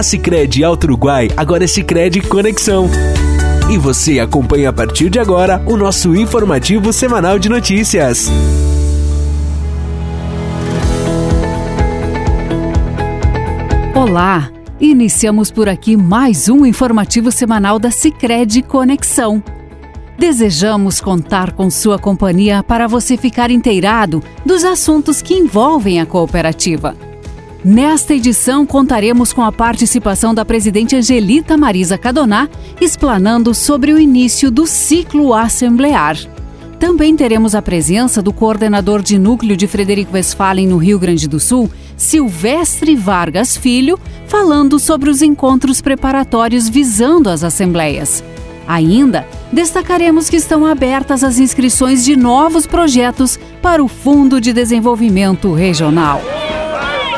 A Sicredi Alto Uruguai agora é Sicredi Conexão. E você acompanha a partir de agora o nosso informativo semanal de notícias. Olá! Iniciamos por aqui mais um informativo semanal da Sicredi Conexão. Desejamos contar com sua companhia para você ficar inteirado dos assuntos que envolvem a cooperativa. Nesta edição, contaremos com a participação da presidente Angelita Marisa Cadoná, explanando sobre o início do ciclo assemblear. Também teremos a presença do coordenador de núcleo de Frederico Westphalen no Rio Grande do Sul, Silvestre Vargas Filho, falando sobre os encontros preparatórios visando as assembleias. Ainda destacaremos que estão abertas as inscrições de novos projetos para o Fundo de Desenvolvimento Regional.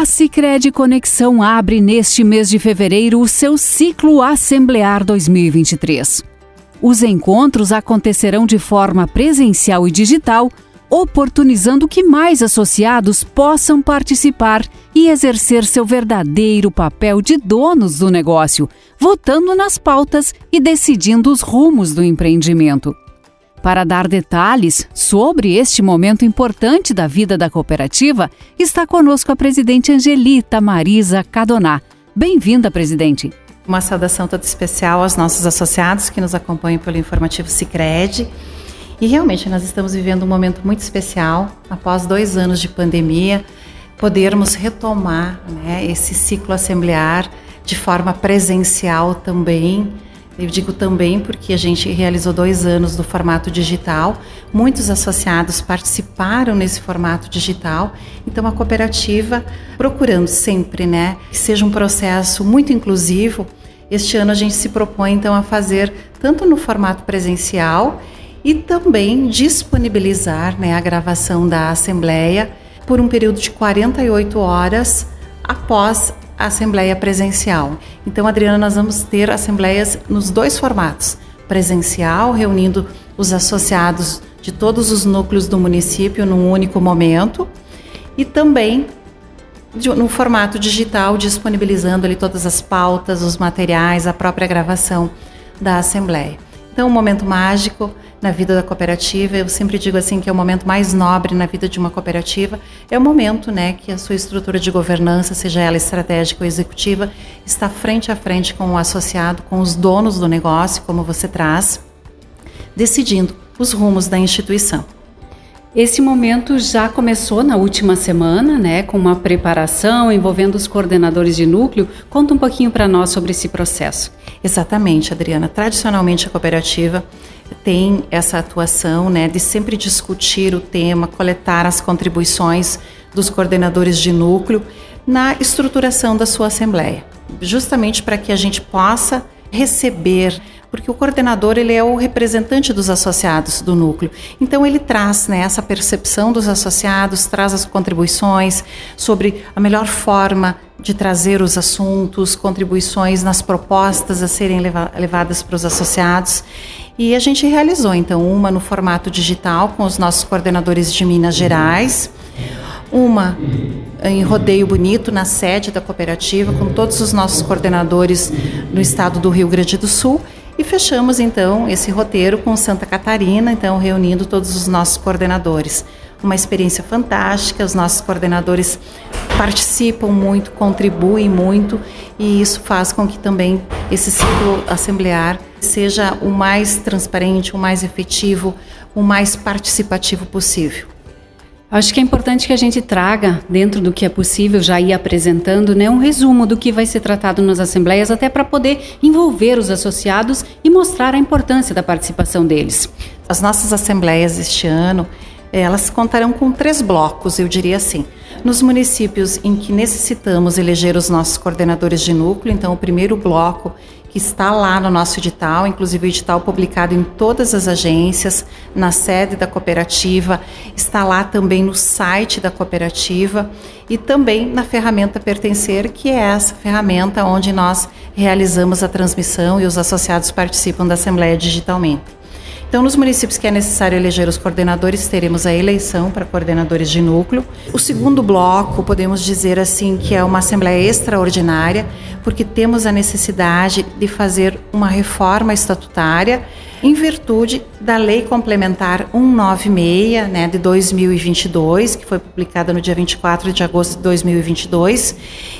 A Sicredi Conexão abre neste mês de fevereiro o seu ciclo Assemblear 2023. Os encontros acontecerão de forma presencial e digital, oportunizando que mais associados possam participar e exercer seu verdadeiro papel de donos do negócio, votando nas pautas e decidindo os rumos do empreendimento. Para dar detalhes sobre este momento importante da vida da cooperativa, está conosco a presidente Angelita Marisa Cadoná. Bem-vinda, presidente. Uma saudação toda especial aos nossos associados que nos acompanham pelo informativo Sicredi. E realmente nós estamos vivendo um momento muito especial após dois anos de pandemia, podermos retomar né, esse ciclo assemblear de forma presencial também eu digo também porque a gente realizou dois anos do formato digital, muitos associados participaram nesse formato digital, então a cooperativa procurando sempre, né, que seja um processo muito inclusivo. Este ano a gente se propõe então a fazer tanto no formato presencial e também disponibilizar né, a gravação da assembleia por um período de 48 horas após a assembleia presencial. Então, Adriana, nós vamos ter assembleias nos dois formatos: presencial, reunindo os associados de todos os núcleos do município num único momento, e também no formato digital, disponibilizando ali todas as pautas, os materiais, a própria gravação da assembleia. Então, um momento mágico na vida da cooperativa. Eu sempre digo assim que é o momento mais nobre na vida de uma cooperativa. É o momento, né, que a sua estrutura de governança, seja ela estratégica ou executiva, está frente a frente com o associado, com os donos do negócio, como você traz, decidindo os rumos da instituição. Esse momento já começou na última semana, né, com uma preparação envolvendo os coordenadores de núcleo. Conta um pouquinho para nós sobre esse processo. Exatamente, Adriana. Tradicionalmente a cooperativa tem essa atuação, né, de sempre discutir o tema, coletar as contribuições dos coordenadores de núcleo na estruturação da sua assembleia, justamente para que a gente possa receber porque o coordenador ele é o representante dos associados do núcleo. Então ele traz né, essa percepção dos associados, traz as contribuições sobre a melhor forma de trazer os assuntos, contribuições nas propostas a serem leva levadas para os associados. E a gente realizou então uma no formato digital com os nossos coordenadores de Minas Gerais, uma em Rodeio Bonito, na sede da cooperativa, com todos os nossos coordenadores no estado do Rio Grande do Sul e fechamos então esse roteiro com Santa Catarina, então reunindo todos os nossos coordenadores. Uma experiência fantástica, os nossos coordenadores participam muito, contribuem muito e isso faz com que também esse ciclo assemblear seja o mais transparente, o mais efetivo, o mais participativo possível. Acho que é importante que a gente traga, dentro do que é possível, já ir apresentando, né, um resumo do que vai ser tratado nas assembleias, até para poder envolver os associados e mostrar a importância da participação deles. As nossas assembleias este ano elas contarão com três blocos, eu diria assim. Nos municípios em que necessitamos eleger os nossos coordenadores de núcleo, então o primeiro bloco que está lá no nosso edital, inclusive o edital publicado em todas as agências, na sede da cooperativa, está lá também no site da cooperativa e também na ferramenta Pertencer, que é essa ferramenta onde nós realizamos a transmissão e os associados participam da Assembleia digitalmente. Então, nos municípios que é necessário eleger os coordenadores, teremos a eleição para coordenadores de núcleo. O segundo bloco, podemos dizer assim, que é uma assembleia extraordinária, porque temos a necessidade de fazer uma reforma estatutária em virtude da Lei Complementar 196, né, de 2022, que foi publicada no dia 24 de agosto de 2022,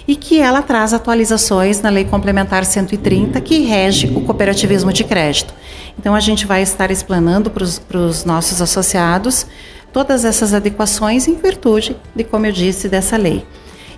e que ela traz atualizações na Lei Complementar 130, que rege o cooperativismo de crédito. Então, a gente vai estar explanando para os nossos associados todas essas adequações em virtude de, como eu disse, dessa lei.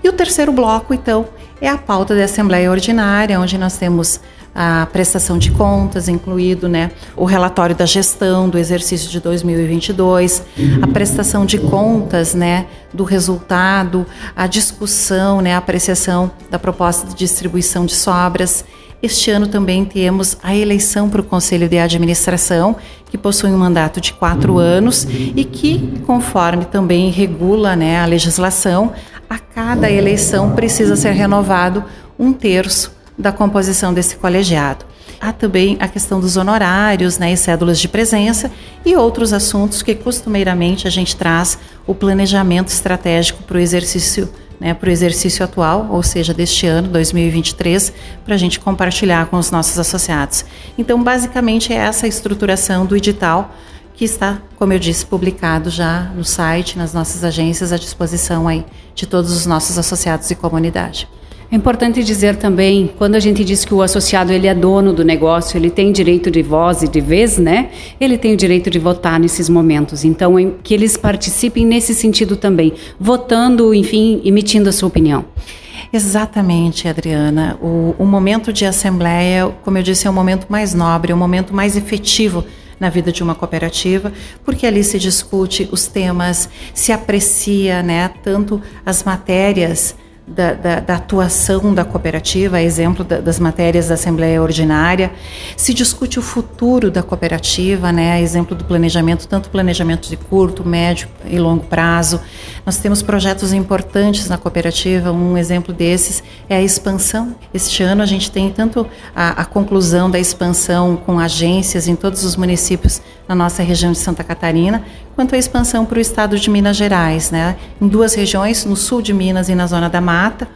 E o terceiro bloco, então, é a pauta da Assembleia Ordinária, onde nós temos a prestação de contas, incluído né, o relatório da gestão do exercício de 2022, a prestação de contas né, do resultado, a discussão, né, a apreciação da proposta de distribuição de sobras este ano também temos a eleição para o Conselho de Administração, que possui um mandato de quatro anos e que, conforme também regula né, a legislação, a cada eleição precisa ser renovado um terço da composição desse colegiado. Há também a questão dos honorários né, e cédulas de presença e outros assuntos que costumeiramente a gente traz o planejamento estratégico para o exercício né, para o exercício atual, ou seja, deste ano, 2023, para a gente compartilhar com os nossos associados. Então, basicamente, é essa estruturação do edital que está, como eu disse, publicado já no site, nas nossas agências, à disposição aí de todos os nossos associados e comunidade. É importante dizer também, quando a gente diz que o associado ele é dono do negócio, ele tem direito de voz e de vez, né? Ele tem o direito de votar nesses momentos. Então, que eles participem nesse sentido também, votando, enfim, emitindo a sua opinião. Exatamente, Adriana. O, o momento de assembleia, como eu disse, é o momento mais nobre, é o momento mais efetivo na vida de uma cooperativa, porque ali se discute os temas, se aprecia, né, tanto as matérias da, da, da, atuação da cooperativa, exemplo da, das matérias da Assembleia Ordinária. Se discute o futuro da cooperativa, né, exemplo do planejamento, tanto planejamento de curto, médio e longo prazo. Nós temos projetos importantes na cooperativa, um exemplo desses é a expansão. Este ano a gente tem tanto a, a conclusão da expansão com agências em todos os municípios na nossa região de Santa Catarina, quanto à expansão para o estado de Minas Gerais, né? em duas regiões, no sul de Minas e na zona da mata,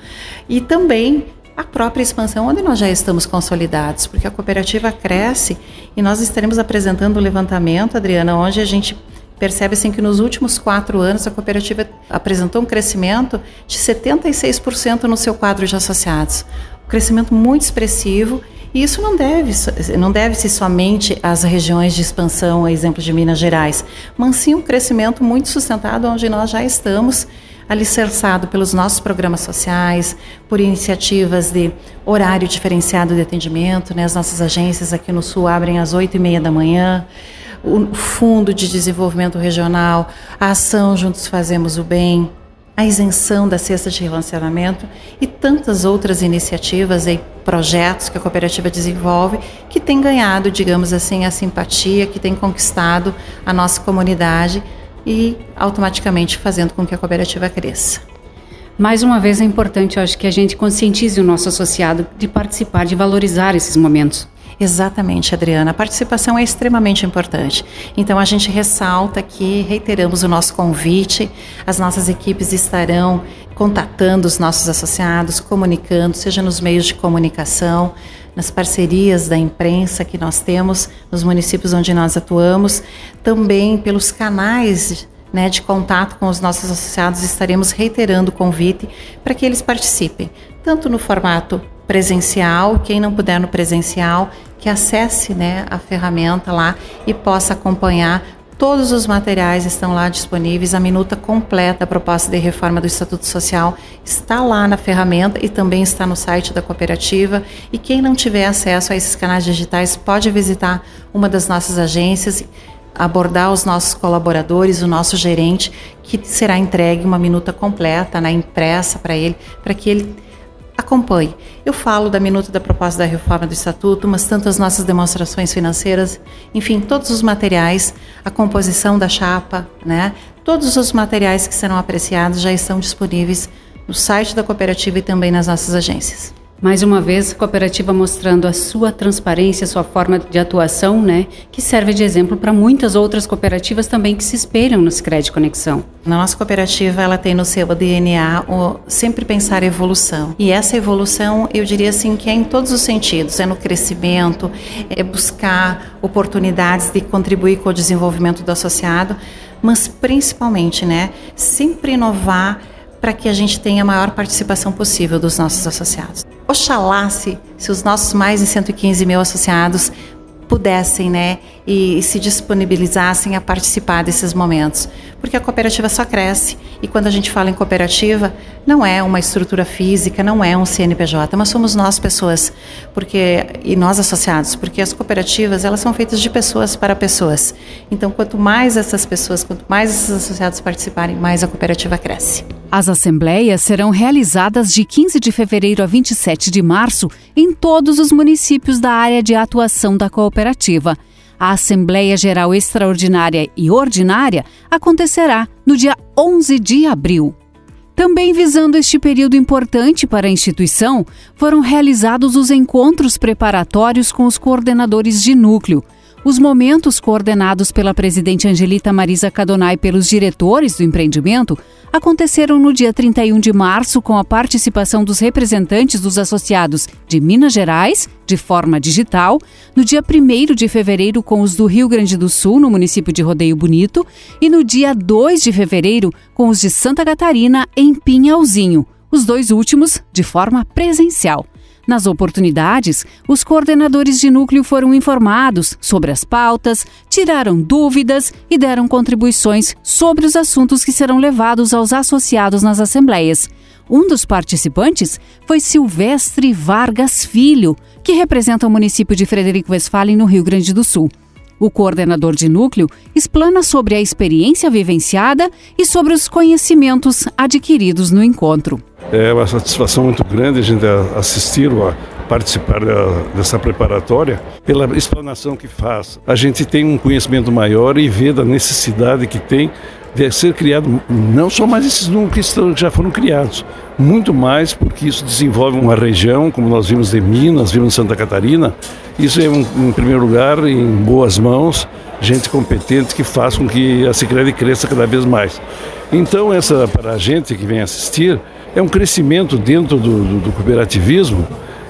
e também a própria expansão, onde nós já estamos consolidados, porque a cooperativa cresce e nós estaremos apresentando o levantamento, Adriana, onde a gente percebe assim, que nos últimos quatro anos a cooperativa apresentou um crescimento de 76% no seu quadro de associados. Um crescimento muito expressivo e isso não deve, não deve-se somente às regiões de expansão, a exemplo de Minas Gerais, mas sim um crescimento muito sustentado onde nós já estamos alicerçado pelos nossos programas sociais, por iniciativas de horário diferenciado de atendimento, né? as nossas agências aqui no Sul abrem às oito e meia da manhã, o Fundo de Desenvolvimento Regional, a ação Juntos Fazemos o Bem, a isenção da cesta de relacionamento e tantas outras iniciativas e projetos que a cooperativa desenvolve que tem ganhado, digamos assim, a simpatia, que tem conquistado a nossa comunidade e automaticamente fazendo com que a cooperativa cresça. Mais uma vez é importante, eu acho que a gente conscientize o nosso associado de participar, de valorizar esses momentos. Exatamente, Adriana. A participação é extremamente importante. Então, a gente ressalta que reiteramos o nosso convite, as nossas equipes estarão contatando os nossos associados, comunicando, seja nos meios de comunicação, nas parcerias da imprensa que nós temos nos municípios onde nós atuamos, também pelos canais né, de contato com os nossos associados, estaremos reiterando o convite para que eles participem, tanto no formato presencial, quem não puder no presencial, que acesse né, a ferramenta lá e possa acompanhar. Todos os materiais estão lá disponíveis. A minuta completa da proposta de reforma do Estatuto Social está lá na ferramenta e também está no site da cooperativa. E quem não tiver acesso a esses canais digitais pode visitar uma das nossas agências abordar os nossos colaboradores, o nosso gerente, que será entregue uma minuta completa, né, impressa para ele, para que ele acompanhe. Eu falo da minuta da proposta da reforma do estatuto, mas tanto as nossas demonstrações financeiras, enfim, todos os materiais, a composição da chapa, né? Todos os materiais que serão apreciados já estão disponíveis no site da cooperativa e também nas nossas agências. Mais uma vez, cooperativa mostrando a sua transparência, sua forma de atuação, né, que serve de exemplo para muitas outras cooperativas também que se espelham no Sicredi Conexão. Na nossa cooperativa, ela tem no seu DNA o sempre pensar evolução. E essa evolução, eu diria assim, que é em todos os sentidos, é no crescimento, é buscar oportunidades de contribuir com o desenvolvimento do associado, mas principalmente, né, sempre inovar para que a gente tenha a maior participação possível dos nossos associados. Oxalá se, se os nossos mais de 115 mil associados pudessem, né, e, e, se disponibilizassem a participar desses momentos, porque a cooperativa só cresce e quando a gente fala em cooperativa, não é uma estrutura física, não é um CNPJ, mas somos nós pessoas, porque e nós associados, porque as cooperativas elas são feitas de pessoas para pessoas. Então, quanto mais essas pessoas, quanto mais esses associados participarem, mais a cooperativa cresce. As assembleias serão realizadas de 15 de fevereiro a 27 de março em todos os municípios da área de atuação da cooperativa. A Assembleia Geral Extraordinária e Ordinária acontecerá no dia 11 de abril. Também visando este período importante para a instituição, foram realizados os encontros preparatórios com os coordenadores de núcleo, os momentos coordenados pela presidente Angelita Marisa Cadonai pelos diretores do empreendimento aconteceram no dia 31 de março com a participação dos representantes dos associados de Minas Gerais, de forma digital, no dia 1 de fevereiro com os do Rio Grande do Sul, no município de Rodeio Bonito, e no dia 2 de fevereiro com os de Santa Catarina, em Pinhalzinho, os dois últimos de forma presencial. Nas oportunidades, os coordenadores de núcleo foram informados sobre as pautas, tiraram dúvidas e deram contribuições sobre os assuntos que serão levados aos associados nas assembleias. Um dos participantes foi Silvestre Vargas Filho, que representa o município de Frederico Westphalen, no Rio Grande do Sul. O coordenador de núcleo explana sobre a experiência vivenciada e sobre os conhecimentos adquiridos no encontro. É uma satisfação muito grande a gente assistir a participar dessa preparatória pela explanação que faz. A gente tem um conhecimento maior e vê da necessidade que tem ser criado não só mais esses núcleos que já foram criados, muito mais porque isso desenvolve uma região, como nós vimos de Minas, vimos de Santa Catarina. Isso é, um, em primeiro lugar, em boas mãos, gente competente que faz com que a Sicredi cresça cada vez mais. Então, essa para a gente que vem assistir, é um crescimento dentro do, do, do cooperativismo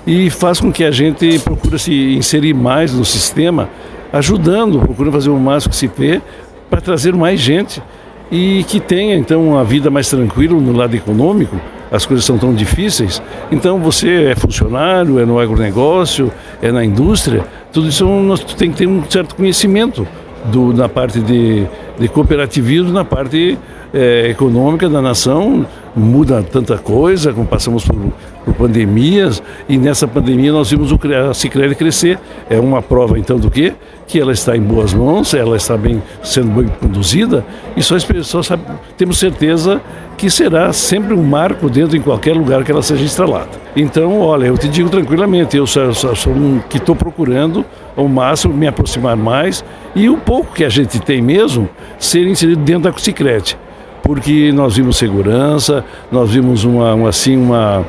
e faz com que a gente procure se inserir mais no sistema, ajudando, procurando fazer o máximo que se vê para trazer mais gente e que tenha então uma vida mais tranquila no lado econômico. As coisas são tão difíceis. Então você é funcionário, é no agronegócio, é na indústria, tudo isso nós tem que ter um certo conhecimento do, na parte de, de cooperativismo, na parte é, econômica da nação, muda tanta coisa, como passamos por, por, pandemias, e nessa pandemia nós vimos o, a Cicred crescer. É uma prova então do quê? Que ela está em boas mãos, ela está bem sendo bem conduzida, e só, só sabe, temos certeza que será sempre um marco dentro em qualquer lugar que ela seja instalada. Então, olha, eu te digo tranquilamente, eu sou, sou, sou um que estou procurando ao máximo me aproximar mais e o pouco que a gente tem mesmo ser inserido dentro da Cicred porque nós vimos segurança, nós vimos uma, uma assim uma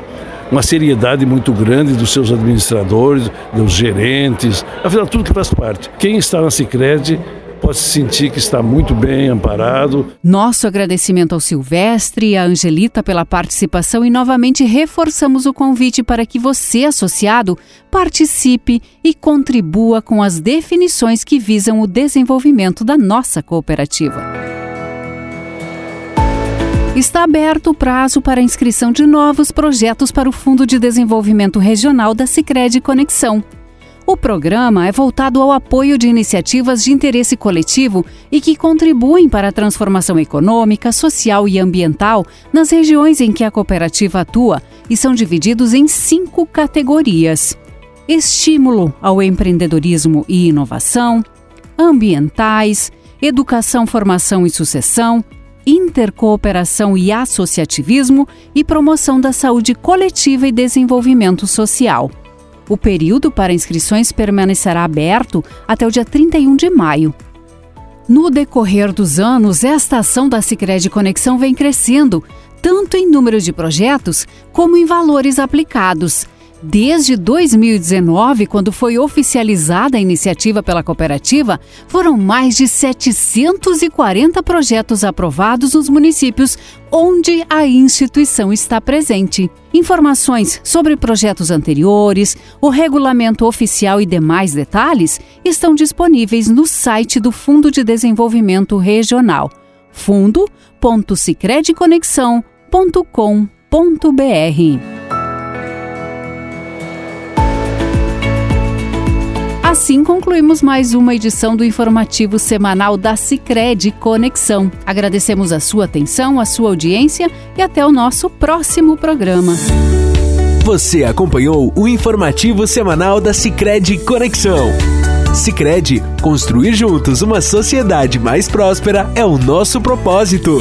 uma seriedade muito grande dos seus administradores, dos gerentes, afinal tudo que faz parte. Quem está na Sicredi pode se sentir que está muito bem amparado. Nosso agradecimento ao Silvestre e à Angelita pela participação e novamente reforçamos o convite para que você, associado, participe e contribua com as definições que visam o desenvolvimento da nossa cooperativa está aberto o prazo para inscrição de novos projetos para o Fundo de Desenvolvimento Regional da Sicredi Conexão. O programa é voltado ao apoio de iniciativas de interesse coletivo e que contribuem para a transformação econômica, social e ambiental nas regiões em que a cooperativa atua e são divididos em cinco categorias: estímulo ao empreendedorismo e inovação, ambientais, educação, formação e sucessão, intercooperação e associativismo e promoção da saúde coletiva e desenvolvimento social. O período para inscrições permanecerá aberto até o dia 31 de maio. No decorrer dos anos, esta ação da Sicredi Conexão vem crescendo, tanto em número de projetos como em valores aplicados. Desde 2019, quando foi oficializada a iniciativa pela cooperativa, foram mais de 740 projetos aprovados nos municípios onde a instituição está presente. Informações sobre projetos anteriores, o regulamento oficial e demais detalhes estão disponíveis no site do Fundo de Desenvolvimento Regional fundo.sicrediconexão.com.br. Assim concluímos mais uma edição do informativo semanal da Sicredi Conexão. Agradecemos a sua atenção, a sua audiência e até o nosso próximo programa. Você acompanhou o informativo semanal da Sicredi Conexão. Sicredi, construir juntos uma sociedade mais próspera é o nosso propósito.